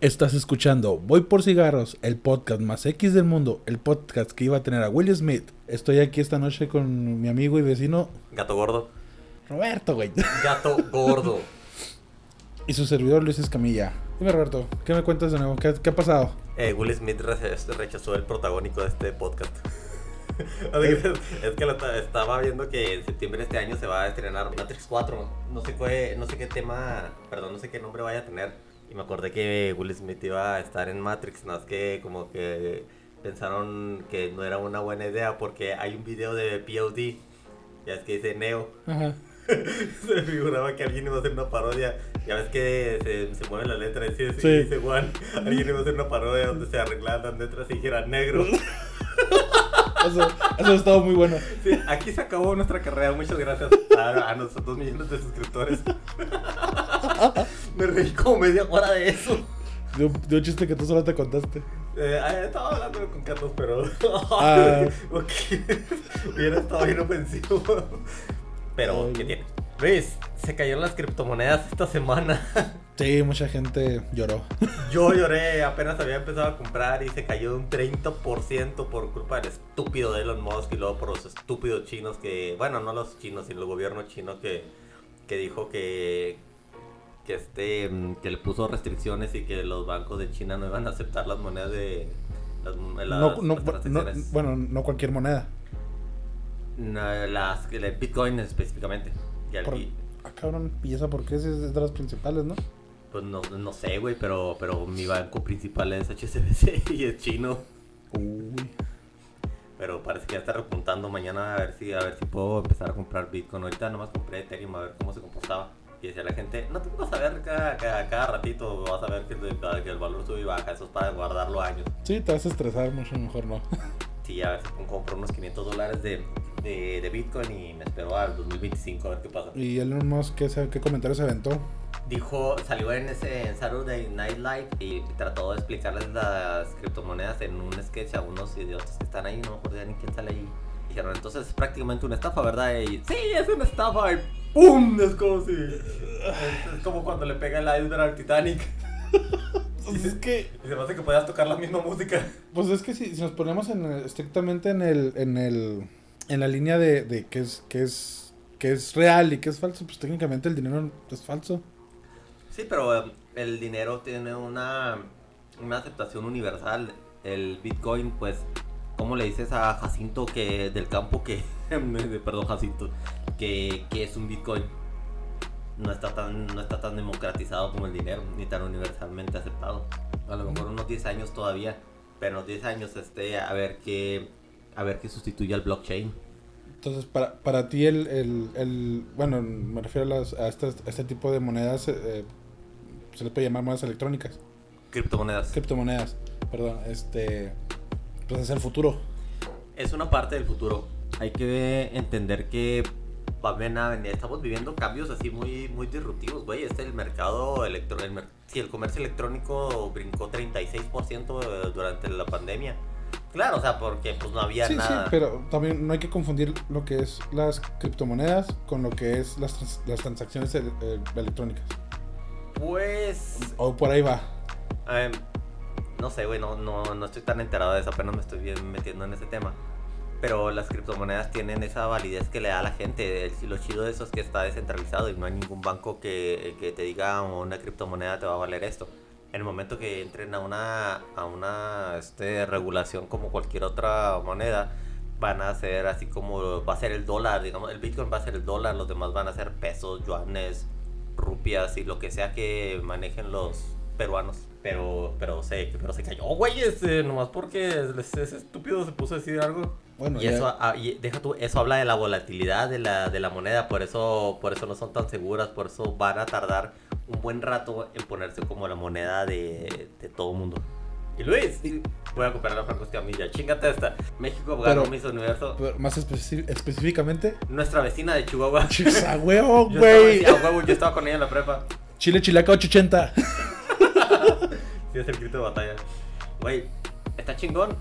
Estás escuchando Voy por Cigarros, el podcast más X del mundo, el podcast que iba a tener a Will Smith. Estoy aquí esta noche con mi amigo y vecino Gato gordo. Roberto, güey. Gato gordo. Y su servidor Luis Escamilla. Dime, Roberto, ¿qué me cuentas de nuevo? ¿Qué, qué ha pasado? Eh, Will Smith re- rechazó el protagónico de este podcast. Que es que lo estaba viendo que en septiembre de este año se va a estrenar Matrix 4. No sé, qué, no sé qué tema, perdón, no sé qué nombre vaya a tener. Y me acordé que Will Smith iba a estar en Matrix, más que como que pensaron que no era una buena idea porque hay un video de POD, ya es que dice Neo. Ajá. se me figuraba que alguien iba a hacer una parodia. Ya ves que se, se mueve la letra y dice, Sí. dice Juan. Alguien iba a hacer una parodia donde se arreglaban las letras y dijera negro. Eso, eso ha estado muy bueno. Sí, aquí se acabó nuestra carrera. Muchas gracias a, a nuestros dos millones de suscriptores. me reí como media hora de eso. De un, de un chiste que tú solo te contaste. Eh, ah, estaba hablando con Carlos, pero. Ah. Hubiera estado bien ofensivo. Pero, Ay. ¿qué tiene? Luis, se cayeron las criptomonedas esta semana. Sí, mucha gente lloró. Yo lloré, apenas había empezado a comprar y se cayó un 30% por culpa del estúpido de Elon Musk y luego por los estúpidos chinos que, bueno, no los chinos, sino el gobierno chino que, que dijo que, que, este, mm, que le puso restricciones y que los bancos de China no iban a aceptar las monedas de las, las- No, no, las no- transacciones. bueno, no cualquier moneda. No, las, el Bitcoin específicamente. Y Por- Ah, cabrón, ¿y esa por qué? Es es de las principales, ¿no? pues no, no sé, güey, pero, pero mi banco principal es HSBC y es chino. Uy. Pero parece que ya está repuntando mañana a ver si a ver si puedo empezar a comprar Bitcoin. Ahorita nomás compré Ethereum a ver cómo se comportaba. Y decía la gente, no te vas a ver cada, cada, cada ratito, vas a ver que, el- que el valor sube y baja. Eso es para guardarlo años. Sí, te vas a estresar mucho, mejor no. Sí, a ver compro unos 500 dólares de, de, de Bitcoin y me espero al 2025 a ver qué pasa. ¿Y Elon Musk qué, qué comentarios se aventó? Dijo, salió en ese en Saturday Night Live y trató de explicarles las criptomonedas en un sketch a unos idiotas que están ahí, no me acuerdo ni quién sale ahí. Dijeron, entonces es prácticamente una estafa, ¿verdad? Y sí, es una estafa y ¡pum! Es como si... Es, es como cuando le pega el iceberg al Titanic Pues es que, y se me hace que puedas tocar la misma música. pues es que si, si nos ponemos en el- estrictamente en el, en el, en la línea de, de que es, que es, que es real y que es falso, pues técnicamente el dinero es falso. Sí, pero um, el dinero tiene una, una aceptación universal. El Bitcoin, pues, ¿cómo le dices a Jacinto que del campo que, perdón, Jacinto, que, que es un Bitcoin? No está, tan, no está tan democratizado como el dinero, ni tan universalmente aceptado. A lo mejor unos 10 años todavía, pero en unos 10 años este, a ver qué, a ver qué sustituye al blockchain. Entonces, para, para ti, el, el, el- bueno, me refiero a, las, a, estas- a este tipo de monedas, eh, se le puede llamar monedas electrónicas, Criptomonedas. criptomonedas, perdón, este, pues es el futuro. es una parte del futuro. Hay que entender que va a venir- estamos viviendo cambios así muy, muy disruptivos, güey. Este el mercado electro, el, mer- sí, el comercio electrónico brincó 36% durante la pandemia. Claro, o sea, porque pues no había Sí, sí, nada. pero también no hay que confundir lo que es las criptomonedas con lo que es las, trans- las transacciones el- eh, electrónicas. Pues O por ahí va. Em, no sé, güey, no, no, no estoy tan enterado de eso, apenas me estoy bien metiendo en ese tema. Pero las criptomonedas tienen esa validez que le da a la gente. Lo chido de eso es que está descentralizado y no hay ningún banco que, que te diga "Oh, una criptomoneda te va a valer esto. En el momento que entren a una, a una este, regulación como cualquier otra moneda, van a ser así como va a ser el dólar, digamos, el Bitcoin va a ser el dólar, los demás van a ser pesos, yuanes, rupias y lo que sea que manejen los peruanos. Pero, pero se, pero se cayó, güey, este, nomás porque ese ese estúpido se puso a decir algo. Bueno, y ya- eso, ah, y deja tú, eso habla de la volatilidad de la, de la moneda, por eso, por eso no son tan seguras, por eso van a tardar un buen rato en ponerse como la moneda de, de todo mundo. Y Luis, voy a comprar la Franco Escamilla, chingate esta. México ganó Miss Universo. pero más específicamente, Nuestra vecina de Chihuahua. chis, a huevo, güey. a huevo, yo estaba con ella en la prepa. Chile Chilaca 880. Sí, es el grito de batalla. Güey, está chingón.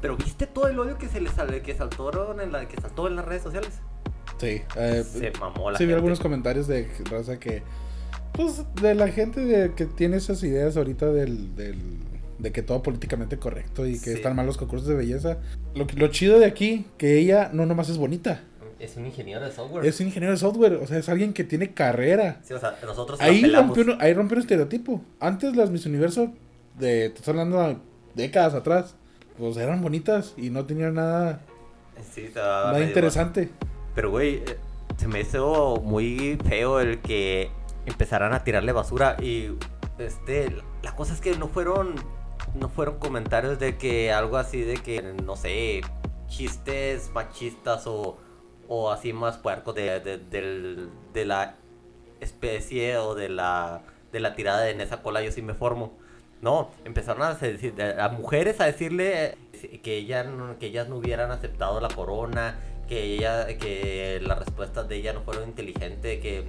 Pero ¿viste todo el odio que se le sale, que saltó en la, que saltó en las redes sociales? Sí, eh, Se mamó la sí vi gente. algunos comentarios de raza que Pues de la gente de, que tiene esas ideas ahorita del, del, de que todo políticamente correcto y que Sí. están mal los concursos de belleza. Lo, lo chido de aquí, que ella no nomás es bonita, Es un ingeniero de software. es un ingeniero de software, o sea, es alguien que tiene carrera. Sí, o sea, nosotros Ahí rompió, un- ahí rompió un estereotipo. Antes las Miss Universo, de, te estoy hablando de décadas atrás, pues eran bonitas y no tenían nada, Sí, nada interesante. Pero, güey, eh, se me hizo muy feo el que empezaran a tirarle basura y, este, la cosa es que no fueron, no fueron comentarios de que algo así de que, no sé, chistes machistas o, o así más puercos de, de, de la especie o de la, de la tirada de en esa cola yo sí me formo. No, empezaron a, decir, a mujeres a decirle que, ella que ellas no hubieran aceptado la corona, que ella que las respuestas de ella no fueron inteligentes, que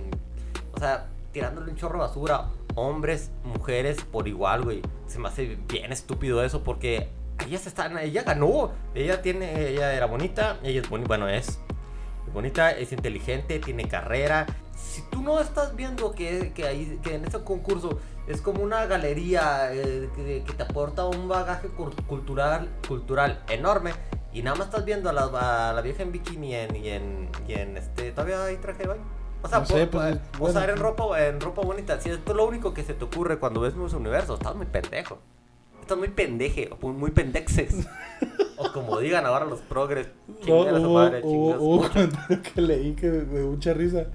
o sea, tirándole un chorro de basura, hombres, mujeres por igual, güey. Se me hace bien estúpido eso porque ellas están, ella ganó, ella tiene ella era bonita, ella es bonita, bueno, es bonita, es inteligente, tiene carrera. Si tú no estás viendo que, que, ahí, que en ese concurso es como una galería eh, que, que te aporta un bagaje cul- cultural, cultural enorme y nada más estás viendo a la, a la vieja en bikini y en, y en, y en este, todavía hay traje de baño. O sea, No sé, por- pues, por- bueno. posar en ropa, en ropa bonita. Si esto es lo único que se te ocurre cuando ves Miss Universo, estás muy pendejo. Estás muy pendeje, o muy pendexes. o como digan ahora los progres. No, a su hubo, madre, hubo- hubo un comentario que leí que me dio mucha risa.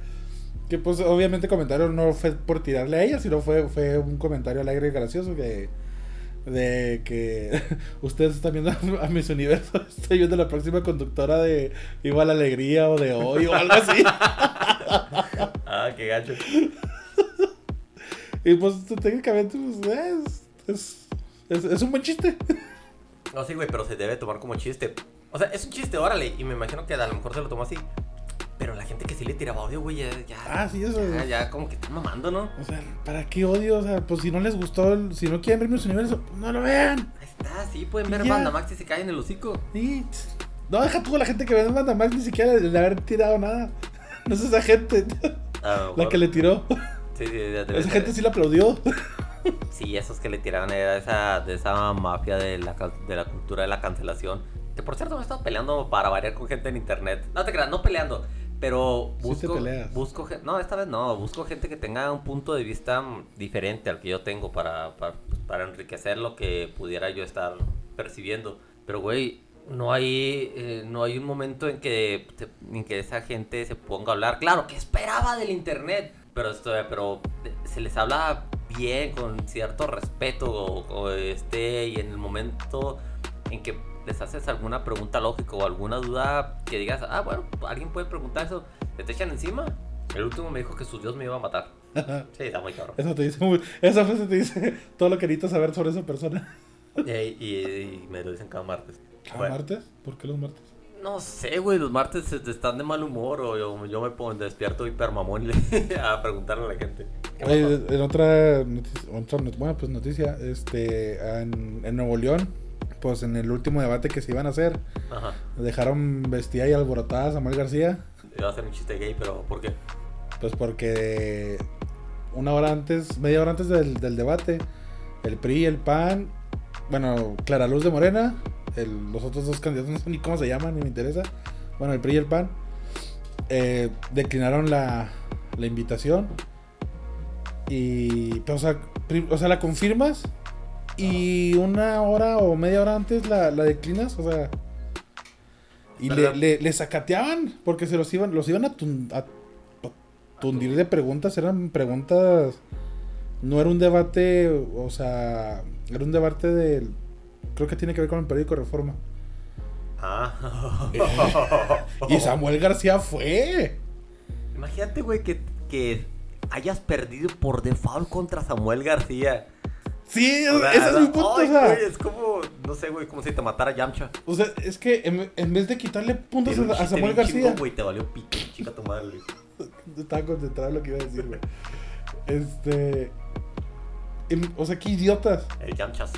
Que pues obviamente el comentario no fue por tirarle a ella, sino fue, fue un comentario alegre y gracioso que de que ustedes están viendo a Miss Universo, estoy viendo la próxima conductora de Igual Alegría o de Hoy o algo así. Ah, qué gacho. y pues técnicamente pues, es, es, es, es un buen chiste. No, sí, güey, pero se debe tomar como chiste. O sea, es un chiste, órale. Y me imagino que a lo mejor se lo tomó así. Pero la gente que sí le tiraba odio, güey, ya, ya. Ah, sí, eso. Ya, ya como que están mamando, ¿no? O sea, ¿para qué odio? O sea, pues si no les gustó, el- si no quieren ver Miss Universo, pues, no lo vean. Ahí está, sí, pueden ver ya. Banda Max y se caen en el hocico. Sí. No, deja tú a la gente que ve Banda Max ni siquiera de, de haber tirado nada. No es esa gente A lo la que le tiró. Sí, sí, ya debe Esa gente sí la aplaudió. Sí, esos que le tiraban era esa, de esa mafia de la, de la cultura de la cancelación. Que por cierto me he estado peleando para variar con gente en internet. No te creas, no peleando. Pero Sí te busco, busco no, esta vez no, busco gente que tenga un punto de vista mm, diferente al que yo tengo para, para, pues, para enriquecer lo que pudiera yo estar percibiendo. Pero güey, no hay, eh, no hay un momento en que, en que esa gente se ponga a hablar. Claro, que esperaba del internet? Pero, esto, pero se les habla bien, con cierto respeto, o, o, este, y en el momento en que les haces alguna pregunta lógica o alguna duda que digas, ah, bueno, alguien puede preguntar eso, te, te echan encima. El último me dijo que su Dios me iba a matar. Sí, está muy cabrón. Eso te dice muy- esa frase te dice todo lo que necesitas saber sobre esa persona. Y, y- y me lo dicen cada martes. ¿Cada Bueno, martes? ¿Por qué los martes? No sé, güey, los martes están de mal humor o yo, yo me pongo despierto hipermamón a preguntarle a la gente. Oye, en otra noticia, otra bueno, pues noticia, este, en, en Nuevo León, pues en el último debate que se iban a hacer, Ajá. dejaron vestida y alborotada a Samuel García, Iba a hacer un chiste gay, pero ¿por qué? pues porque una hora antes, media hora antes del, del debate, el PRI, el PAN, bueno, Clara Luz de Morena, el- los otros dos candidatos no sé ni cómo se llaman, ni me interesa, bueno, el PRI y el PAN, eh, declinaron la, la invitación y, pero, o, sea, o sea, la confirmas y una hora o media hora antes la, la declinas, o sea... Y le, le, le sacateaban porque se los iban, los iban a, a- a tundir de preguntas, eran preguntas, no era un debate, o sea, era un debate del, creo que tiene que ver con el periódico Reforma. Ah. Y Samuel García fue. Imagínate, güey, que, que hayas perdido por default contra Samuel García. Sí, O sea, ese es mi punto, ay, o sea, güey, es como, no sé, güey, como si te matara Yamcha. o sea, es que en, en vez de quitarle puntos a, Samuel García, güey, te valió pito, chica tu madre. estaba concentrado en lo que iba a decir, güey. Este, o sea, qué idiotas. El Yamchas.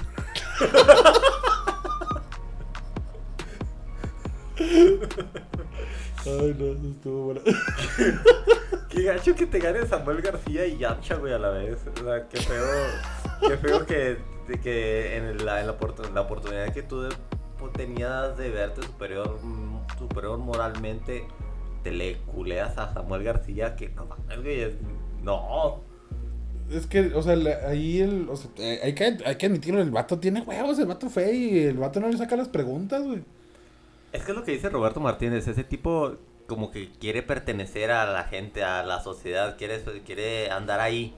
Ay, no, eso estuvo bueno. Qué gacho que te gane Samuel García y Yamcha, güey, a la vez. O sea, qué feo. qué feo que, que en, la, en la, oportunidad que tú tenías de verte superior, superior moralmente, te le culeas a Samuel García, que no mames, güey. No. Es que, o sea, ahí el, o sea, eh, hay, que, hay que admitirlo, el vato tiene huevos, el vato fe y el vato no le saca las preguntas, güey. Es que es lo que dice Roberto Martínez, ese tipo como que quiere pertenecer a la gente, a la sociedad, quiere, quiere andar ahí.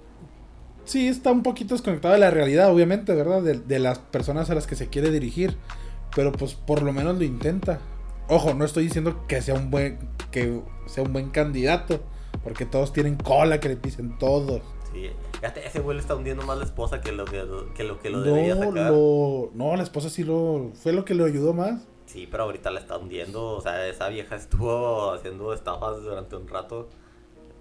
Sí, está un poquito desconectado de la realidad, obviamente, ¿verdad? De, de las personas a las que se quiere dirigir. Pero pues por lo menos lo intenta. Ojo, no estoy diciendo que sea un buen, que sea un buen candidato. Porque todos tienen cola que le pisen todos. Sí, ese güey le está hundiendo más la esposa que lo que, que lo, que lo debería sacar. no, la esposa sí lo. Fue lo que le ayudó más. Sí, pero ahorita la está hundiendo. O sea, esa vieja estuvo haciendo estafas durante un rato.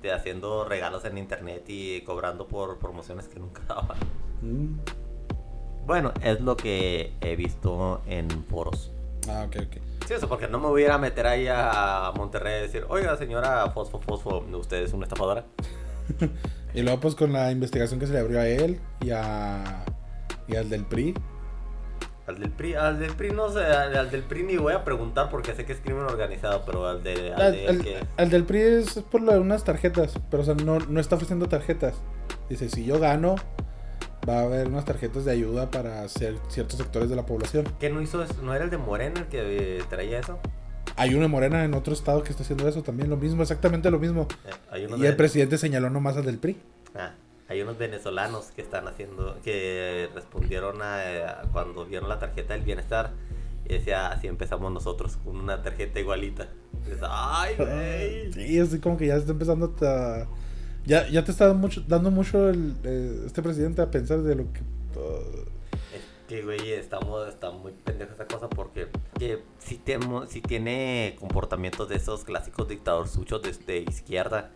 De haciendo regalos en internet y cobrando por promociones que nunca daban. Mm. Bueno, es lo que he visto en foros. Ah, ok, ok. Sí, eso, porque no me voy a meter ahí a Monterrey y decir, oiga, señora Fosfo Fosfo, ¿usted es una estafadora? y luego, pues con la investigación que se le abrió a él y, a, y al del PRI, al del PRI, al del PRI no sé, al, del PRI ni voy a preguntar porque sé que es crimen organizado, pero al, de, al, del PRI es por lo de unas tarjetas, pero o sea, no, no está ofreciendo tarjetas. Dice, si yo gano, va a haber unas tarjetas de ayuda para hacer ciertos sectores de la población. ¿Qué no hizo eso? ¿No era el de Morena el que eh, traía eso? Hay uno de Morena en otro estado que está haciendo eso también, lo mismo, exactamente lo mismo. Eh, y el presidente señaló nomás al del PRI. Ah hay unos venezolanos que están haciendo, que respondieron a, cuando vieron la tarjeta del bienestar y decía, así empezamos nosotros con una tarjeta igualita. Ay, güey. Sí, así como que ya está empezando a... Ya, ya te está dando mucho, dando mucho el, eh, este presidente a pensar de lo que... Es que, güey, estamos, está muy pendeja esa cosa porque que si, temo, si tiene comportamientos de esos clásicos dictadores suchos de, de izquierda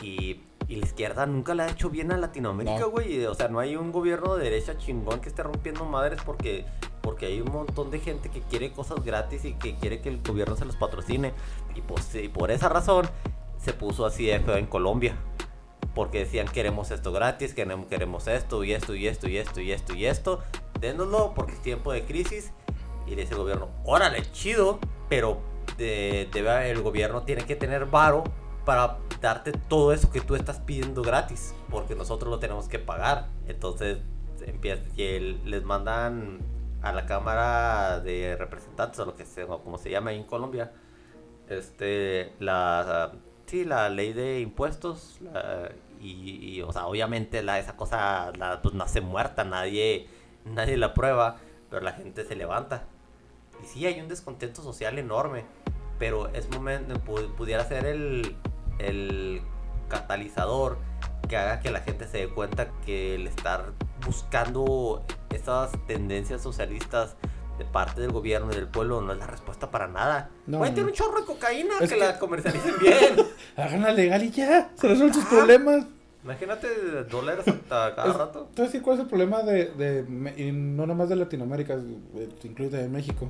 y y la izquierda nunca le ha hecho bien a Latinoamérica, güey. O sea, no hay un gobierno de derecha chingón que esté rompiendo madres porque, porque hay un montón de gente que quiere cosas gratis y que quiere que el gobierno se los patrocine. Y, pues, y por esa razón se puso así de feo en Colombia. Porque decían queremos esto gratis, queremos, queremos esto y esto y esto y esto y esto y esto. Dénoslo porque es tiempo de crisis. Y dice el gobierno, órale, chido, pero de, el gobierno tiene que tener varo para darte todo eso que tú estás pidiendo gratis, porque nosotros lo tenemos que pagar. Entonces, empieza, y les mandan a la Cámara de Representantes, o lo que sea, como se llama ahí en Colombia, este, la, sí, la ley de impuestos, y, o sea, obviamente la, esa cosa la, pues, nace muerta, nadie, nadie la prueba, pero la gente se levanta. Y sí, hay un descontento social enorme, pero es momento, pudiera ser el, el catalizador que haga que la gente se dé cuenta que el estar buscando esas tendencias socialistas de parte del gobierno y del pueblo no es la respuesta para nada. No, Pueden un chorro de cocaína que, la comercialicen bien. Háganla legal y ya, se resuelven sus problemas. Imagínate dólares hasta cada rato. ¿Tú sabes cuál es el problema de, de y no nomás de Latinoamérica, incluye también México?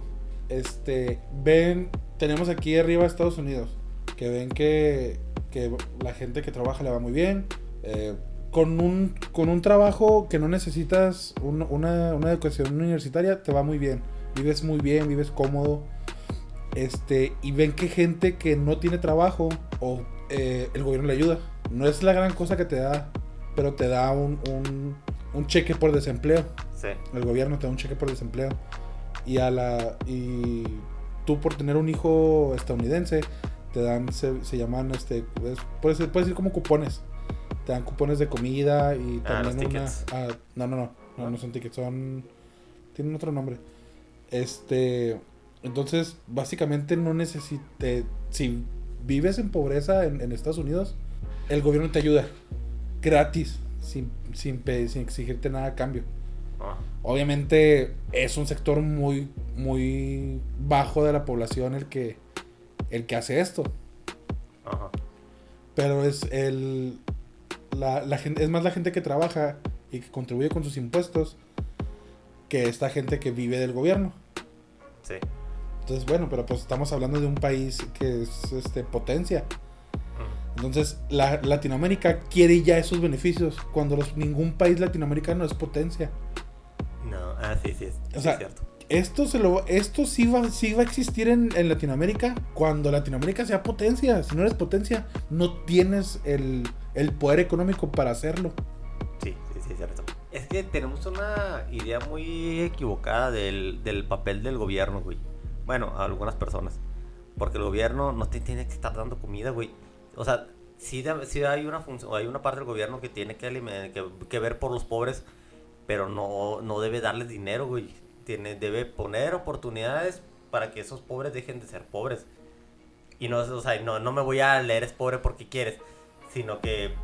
Este, ven, tenemos aquí arriba Estados Unidos, que ven que que la gente que trabaja le va muy bien. Eh, con, un, con un trabajo que no necesitas una, una, educación universitaria, te va muy bien. Vives muy bien, vives cómodo. Este, y ven que gente que no tiene trabajo o eh, el gobierno le ayuda. No es la gran cosa que te da, pero te da un, un, un cheque por desempleo. Sí. El gobierno te da un cheque por desempleo. Y a la y tú por tener un hijo estadounidense te dan, se, se llaman, este, puedes, puedes decir como cupones. Te dan cupones de comida y ah, también una... Ah, no, no, no, no, no son tickets, son... Tienen otro nombre. Este... Entonces, básicamente no necesite... Si vives en pobreza en, en Estados Unidos, el gobierno te ayuda. Gratis. Sin, sin, sin exigirte nada a cambio. Ah. Obviamente es un sector muy, muy bajo de la población el que el que hace esto. Ajá. Pero es el. La, la gente, es más la gente que trabaja y que contribuye con sus impuestos que esta gente que vive del gobierno. Sí. Entonces, bueno, pero pues estamos hablando de un país que es este, potencia. Entonces, la, Latinoamérica quiere ya esos beneficios cuando los, ningún país latinoamericano es potencia. No, ah, sí, sí, o sea, cierto. Esto, se lo, esto sí, va, sí va a existir en, en, Latinoamérica cuando Latinoamérica sea potencia. Si no eres potencia, no tienes el, el poder económico para hacerlo. Sí, sí, sí, es cierto. Es que tenemos una idea muy equivocada del, del papel del gobierno, güey. Bueno, a algunas personas. Porque el gobierno no te tiene que estar dando comida, güey. O sea, sí, hay una función, hay una parte del gobierno que tiene que, que, ver por los pobres, pero no, no debe darles dinero, güey. Tiene, debe poner oportunidades para que esos pobres dejen de ser pobres. Y no, o sea, no, no me voy a leer es pobre porque quieres, sino que,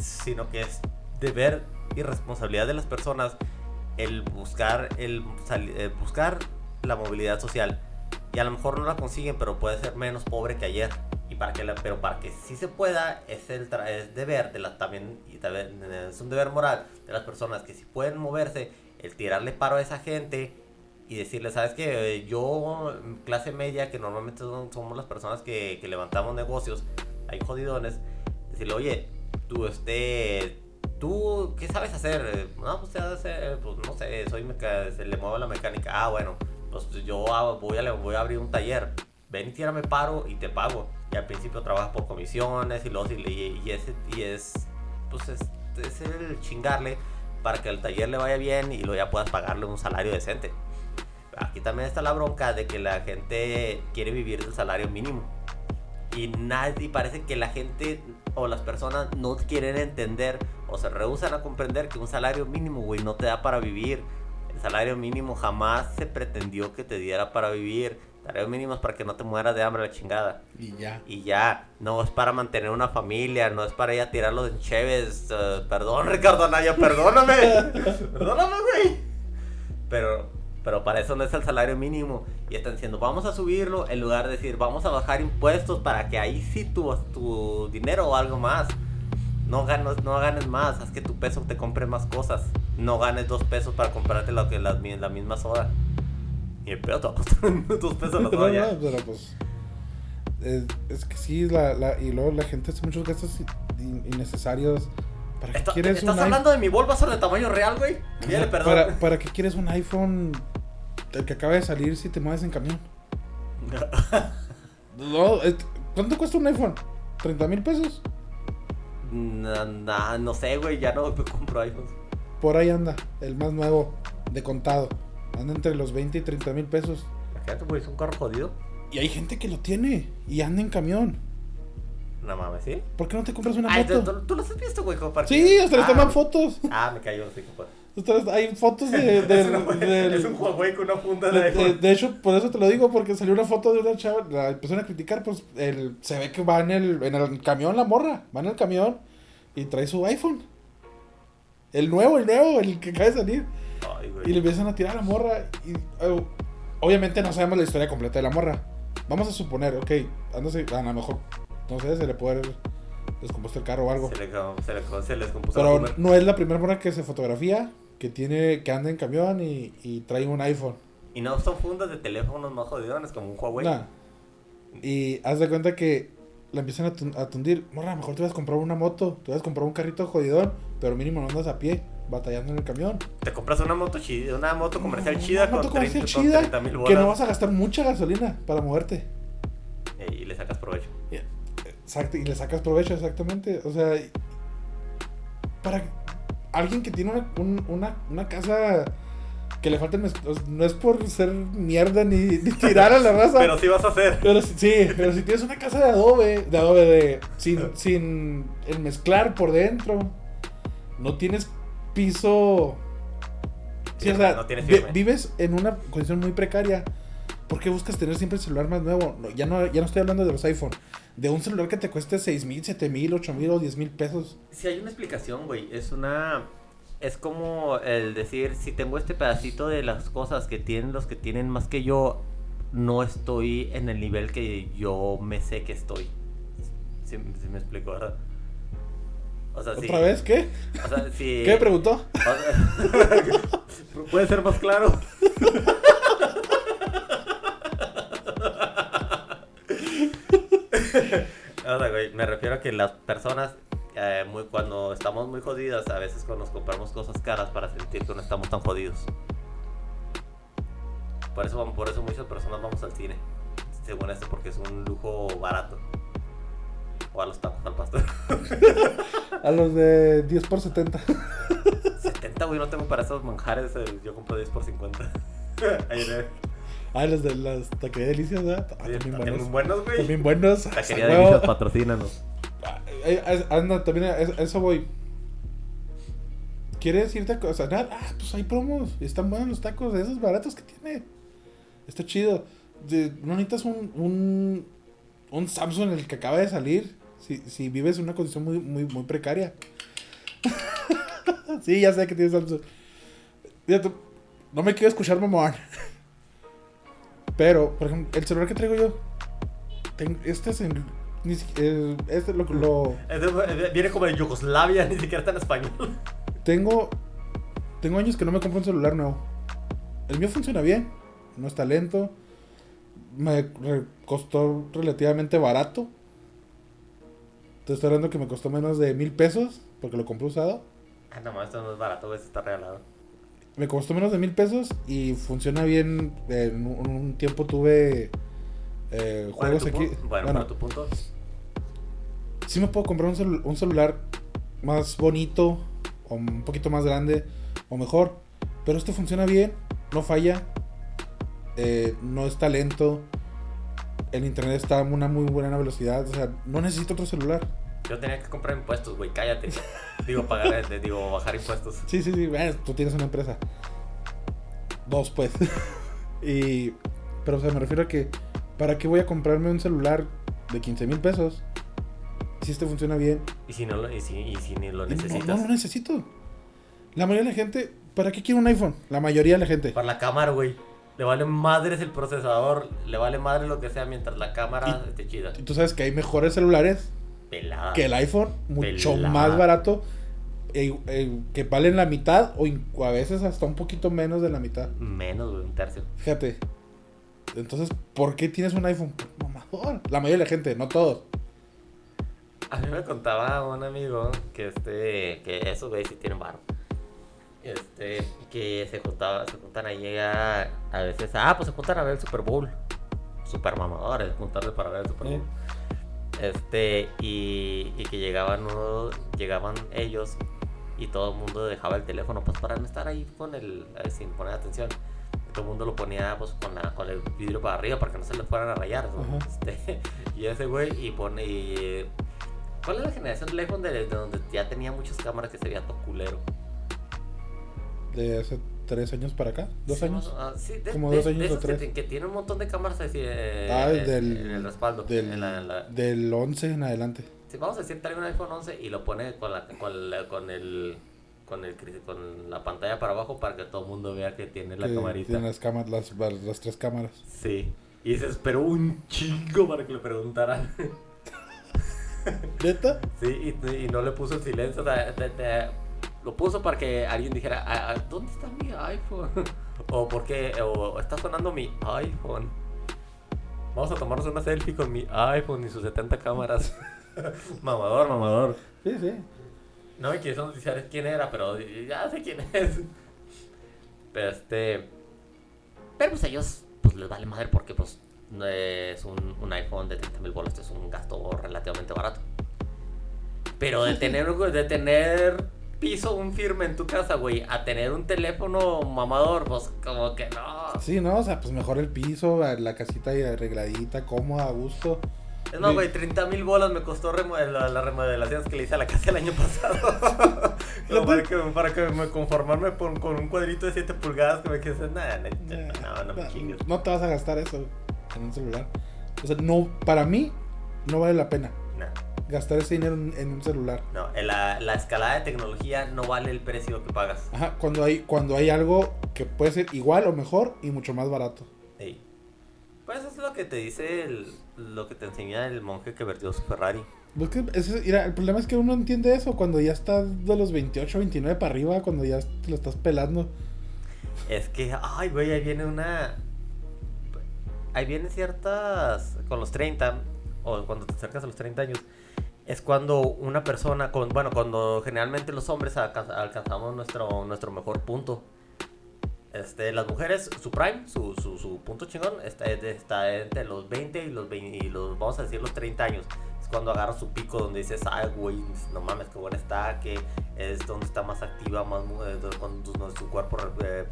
sino que es deber y responsabilidad de las personas el buscar, el, el buscar la movilidad social. Y a lo mejor no la consiguen, pero puede ser menos pobre que ayer. Y para que la, pero para que sí se pueda es el es deber de la también y también es un deber moral de las personas que si pueden moverse el tirarle paro a esa gente y decirle sabes que yo clase media que normalmente somos las personas que, que, levantamos negocios hay jodidones decirle oye tú este tú qué sabes hacer no pues, pues no sé soy le muevo la mecánica ah bueno pues yo voy a voy a abrir un taller ven y tírame paro y te pago y al principio trabajas por comisiones y, los, y, y, ese, y es, pues es, es, el chingarle para que el taller le vaya bien y luego ya puedas pagarle un salario decente. Aquí también está la bronca de que la gente quiere vivir del salario mínimo. Y, nadie, parece que la gente o las personas no quieren entender o se rehusan a comprender que un salario mínimo, güey, no te da para vivir. El salario mínimo jamás se pretendió que te diera para vivir Salarios mínimos para que no te mueras de hambre la chingada. Y ya. Y ya. No es para mantener una familia, no es para ir a tirarlos en cheves. Uh, perdón, Ricardo Anaya, perdóname. perdóname, güey. Pero, pero para eso no es el salario mínimo. Y están diciendo, vamos a subirlo en lugar de decir, vamos a bajar impuestos para que ahí sí tu, tu dinero o algo más. No ganes, no ganes más, haz que tu peso te compre más cosas. No ganes dos pesos para comprarte lo que la, la misma soda. Y el pedo te va a costar dos pesos la toalla. No, pero pues. Es, que sí, la, la, y luego la gente hace muchos gastos innecesarios. ¿Para qué quieres ¿Estás hablando de mi Bulbasaur de tamaño real, güey? Dígale perdón. ¿Para, ¿Para qué quieres un iPhone el que acaba de salir si te mueves en camión? no, ¿Cuánto cuesta un iPhone? ¿30 mil pesos? No, no, no sé, güey, ya no compro iPhones. Por ahí anda, el más nuevo, de contado. Anda entre los 20 y 30 mil pesos. Imagínate, güey, es un carro jodido. Y hay gente que lo tiene y anda en camión. No mames, ¿sí? ¿Por qué no te compras una moto? ¿tú, tú, los has visto, güey, Sí, hasta les ah, toman fotos. Ah, me cayó, sí, compadre. Hay fotos de. de, es, un Huawei con una funda de, de, de, hecho, por eso te lo digo, porque salió una foto de una chava, la empezaron a criticar, pues el, se ve que va en el, en el camión la morra, va en el camión y trae su iPhone. El nuevo, el nuevo, el que acaba de salir. Y le empiezan a tirar a la morra. Y, oh, obviamente no sabemos la historia completa de la morra. Vamos a suponer, ok, ándase, a lo mejor, no sé, se le puede haber descompuesto el carro o algo. Se le, se se le descompuso Pero no es la primera morra que se fotografía, que tiene que anda en camión y, y trae un iPhone. Y no son fundas de teléfonos más jodidones como un Huawei. Nah. Y haz de cuenta que la empiezan a, a tundir. Morra, mejor te vas a comprar una moto, te vas a comprar un carrito jodidón, pero mínimo no andas a pie batallando en el camión. Te compras una moto chida, una moto comercial chida una moto comercial chida Que no vas a gastar mucha gasolina para moverte. Y le sacas provecho. Exacto, y le sacas provecho, exactamente. O sea, para alguien que tiene una, una, una casa que le falta no es por ser mierda ni, tirar a la raza. pero sí vas a hacer. Pero sí, pero si tienes una casa de adobe, de adobe de sin, sin el mezclar por dentro, no tienes piso. Sí, o sea, vives en una condición muy precaria. ¿Por qué buscas tener siempre el celular más nuevo? ya, no, ya no estoy hablando de los iPhone. De un celular que te cueste 6 mil, 7 mil, 8 mil o 10 mil pesos. Si hay una explicación, güey. Es una. Es como el decir: si tengo este pedacito de las cosas que tienen los que tienen más que yo, no estoy en el nivel que yo me sé que estoy. Si, si me explico, ¿verdad? ¿Otra vez qué? O sea, si... ¿Qué preguntó? ¿Puede ser más claro? O sea, güey, me refiero a que las personas, eh, muy, cuando estamos muy jodidas, a veces cuando nos compramos cosas caras para sentir que no estamos tan jodidos. Por eso, por eso muchas personas vamos al cine, según esto, porque es un lujo barato. O a los tacos al pastor. A los de 10 por 70. 70, güey, no tengo para esos manjares, eh, yo compro 10 por 50. Ahí. Ah, los de las taquerías delicias, ¿verdad? Ah, Sí, también también buenos. buenos, güey. También buenos. Ah, Taquería a de huevo. Delicias, patrocínanos. Eh, eh, Anda, también a eso- a eso voy. ¿Quieres irte a cosa? Nada, ah, pues hay promos. Están buenos los tacos esos baratos que tiene. Está chido. No necesitas un, un, un Samsung el que acaba de salir. Si, si vives en una condición muy, muy, muy precaria. sí, ya sé que tienes Samsung. No me quiero escuchar mamón. Pero, por ejemplo, el celular que traigo yo. este es en. Ni siquiera- eh, este lo, lo- Viene como de Yugoslavia, ni siquiera está en español. Tengo. Tengo años que no me compro un celular nuevo. El mío funciona bien. No está lento. Me costó relativamente barato. Te estoy hablando que me costó menos de mil pesos. Porque lo compré usado. Ah, no, esto no es barato, esto está regalado. Me costó menos de mil pesos. Y funciona bien. En un tiempo tuve. Eh, Bueno, juegos aquí. bueno, para tu punto. sí me puedo comprar un, celu- un celular más bonito o un poquito más grande o mejor. Pero este funciona bien, no falla, eh, no está lento, el internet está a una muy buena velocidad, o sea, no necesito otro celular. Yo tenía que comprar impuestos, güey, cállate. digo, pagar, eh, digo, bajar impuestos. Sí, sí, sí, bueno, tú tienes una empresa. Dos, pues. y, pero, o sea, me refiero a que, ¿para qué voy a comprarme un celular de 15 mil pesos? Si este funciona bien, Y si no lo, y si, y si ni lo Y no- necesitas. No, lo necesito. La mayoría de la gente, ¿para qué quiere un iPhone? La mayoría de la gente. Para la cámara, güey. Le vale madres el procesador, le vale madre lo que sea mientras la cámara esté chida. Y tú sabes que hay mejores celulares Pelada. que el iPhone, mucho Pelada. más barato, e- e- que valen la mitad o a veces hasta un poquito menos de la mitad. Menos, güey, un tercio. Fíjate. Entonces, ¿por qué tienes un iPhone? Mamador. La mayoría de la gente, no todos. A mí me contaba un amigo que este, que esos güey sí tienen varo. Este, que se juntaba, se juntan ahí a, a veces, ah, pues se juntan a ver el Super Bowl. Super mamadores, juntarse para ver el Super Bowl. Este, y, y que llegaban uno, llegaban ellos y todo el mundo dejaba el teléfono pues para no estar ahí con el, eh, sin poner atención. Todo el mundo lo ponía pues con, la, con el vidrio para arriba para que no se le fueran a rayar. ¿no? Este, y ese güey, y pone, y, ¿cuál es la generación del iPhone de, de donde ya tenía muchas cámaras que se veía todo culero? De hace tres años para acá, dos Sí, años. ah, sí, de- Como de- dos años o que- tres. Que, tiene un montón de cámaras así, eh, Ah, en- del, en el respaldo. Del, en la- en la- del 11 en adelante. Sí, vamos a decir, trae un iPhone 11 y lo pone con la, con la- con el con el con la pantalla para abajo para que todo el mundo vea que tiene la que camarita. tiene las, cámaras, las, las, las tres cámaras. Sí. Y se esperó un chingo para que le preguntaran. ¿Neta? Sí, y, y no le puso el silencio. sea, te- te- lo puso para que alguien dijera, "Ah, ah, ¿dónde está mi iPhone? o porque, o está sonando mi iPhone. Vamos a tomarnos una selfie con mi iPhone y sus 70 cámaras. mamador, mamador. Sí, sí. No me quiso noticiar quién era, pero ya sé quién es. Pero este. Pero pues ellos, pues les vale madre porque pues no es un, un iPhone de 30 mil bolas, es un gasto relativamente barato. Pero de tener, de tener piso, un firme en tu casa, güey, a tener un teléfono mamador, pues como que no. Sí, ¿no? O sea, pues mejor el piso, la casita ahí arregladita, cómoda, a gusto. Sí. güey, 30 mil bolas me costó la- las remodelaciones que le hice a la casa el año pasado. Para, que, para que me conformarme por- con un cuadrito de 7 pulgadas que me quedé, nada, no, no, me chingues. No te vas a gastar eso en un celular. O sea, no, para mí, no vale la pena No, gastar ese dinero en, en un celular. no, en la, la escalada de tecnología no vale el precio que pagas. Ajá, cuando hay, cuando hay algo que puede ser igual o mejor y mucho más barato. Pues eso es lo que te dice el, lo que te enseña el monje que vertió su Ferrari. Pues que ese- mira, el problema es que uno entiende eso cuando ya estás de los 28, 29 para arriba, cuando ya te lo estás pelando. Es que, ay, güey, ahí viene una. Ahí vienen ciertas. Con los 30, o cuando te acercas a los 30 años, es cuando una persona, con, bueno, cuando generalmente los hombres alcanz- alcanzamos nuestro, nuestro mejor punto. Este, las mujeres, su prime, su, su, su punto chingón, está, está entre los 20 y los, 20 y los, vamos a decir, los 30 años. Es cuando agarra su pico donde dices, ay, güey, no mames, qué buena está, que es donde está más activa, más, mu- eh, donde, su cuerpo, eh,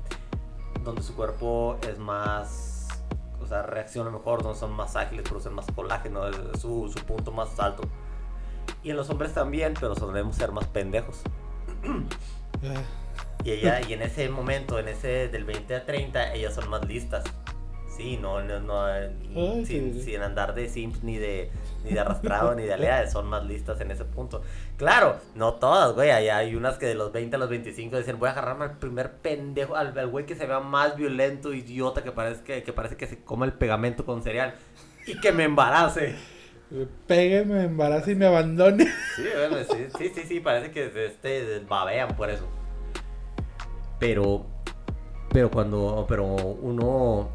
donde su cuerpo es más, o sea, reacciona mejor, donde son más ágiles, producen más colágeno, es su, su punto más alto. Y en los hombres también, pero solemos ser más pendejos. Y ella, y en ese momento, en ese del 20 a 30, ellas son más listas. Sí, no, no, no, Ay, sin, sí. sin andar de simps ni de, ni de arrastrado ni de alea, son más listas en ese punto. Claro, no todas, güey, hay, hay unas que de los 20 a los 25 dicen, voy a agarrarme al primer pendejo, al, al güey que se vea más violento, idiota, que parece que, que parece que se come el pegamento con cereal y que me embarace. Pégueme, me embarace y me abandone. Sí, bueno, sí, sí, sí, sí, parece que este, babean por eso. Pero, pero cuando, pero uno,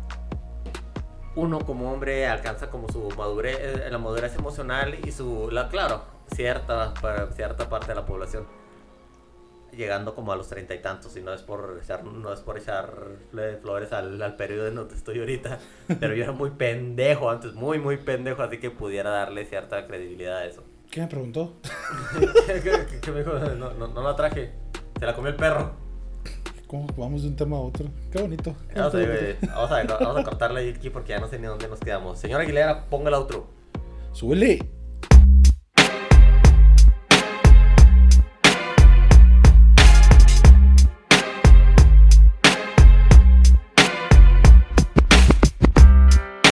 uno como hombre alcanza como su madurez, eh, la madurez emocional y su, la, claro, cierta, para cierta parte de la población. Llegando como a los treinta y tantos, y no es por echar, no es por echarle flores al, al periodo en donde estoy ahorita, pero yo era muy pendejo antes, muy, muy pendejo, así que pudiera darle cierta credibilidad a eso. ¿Qué me preguntó? ¿Qué, qué- qué me dijo? No, no, no la traje. Se la comió el perro. ¿Cómo vamos de un tema a otro? Qué bonito. Vamos a, Qué bonito. vamos a, vamos a cortarle aquí porque ya no sé ni dónde nos quedamos. Señora Aguilera, ponga el outro. Súbele.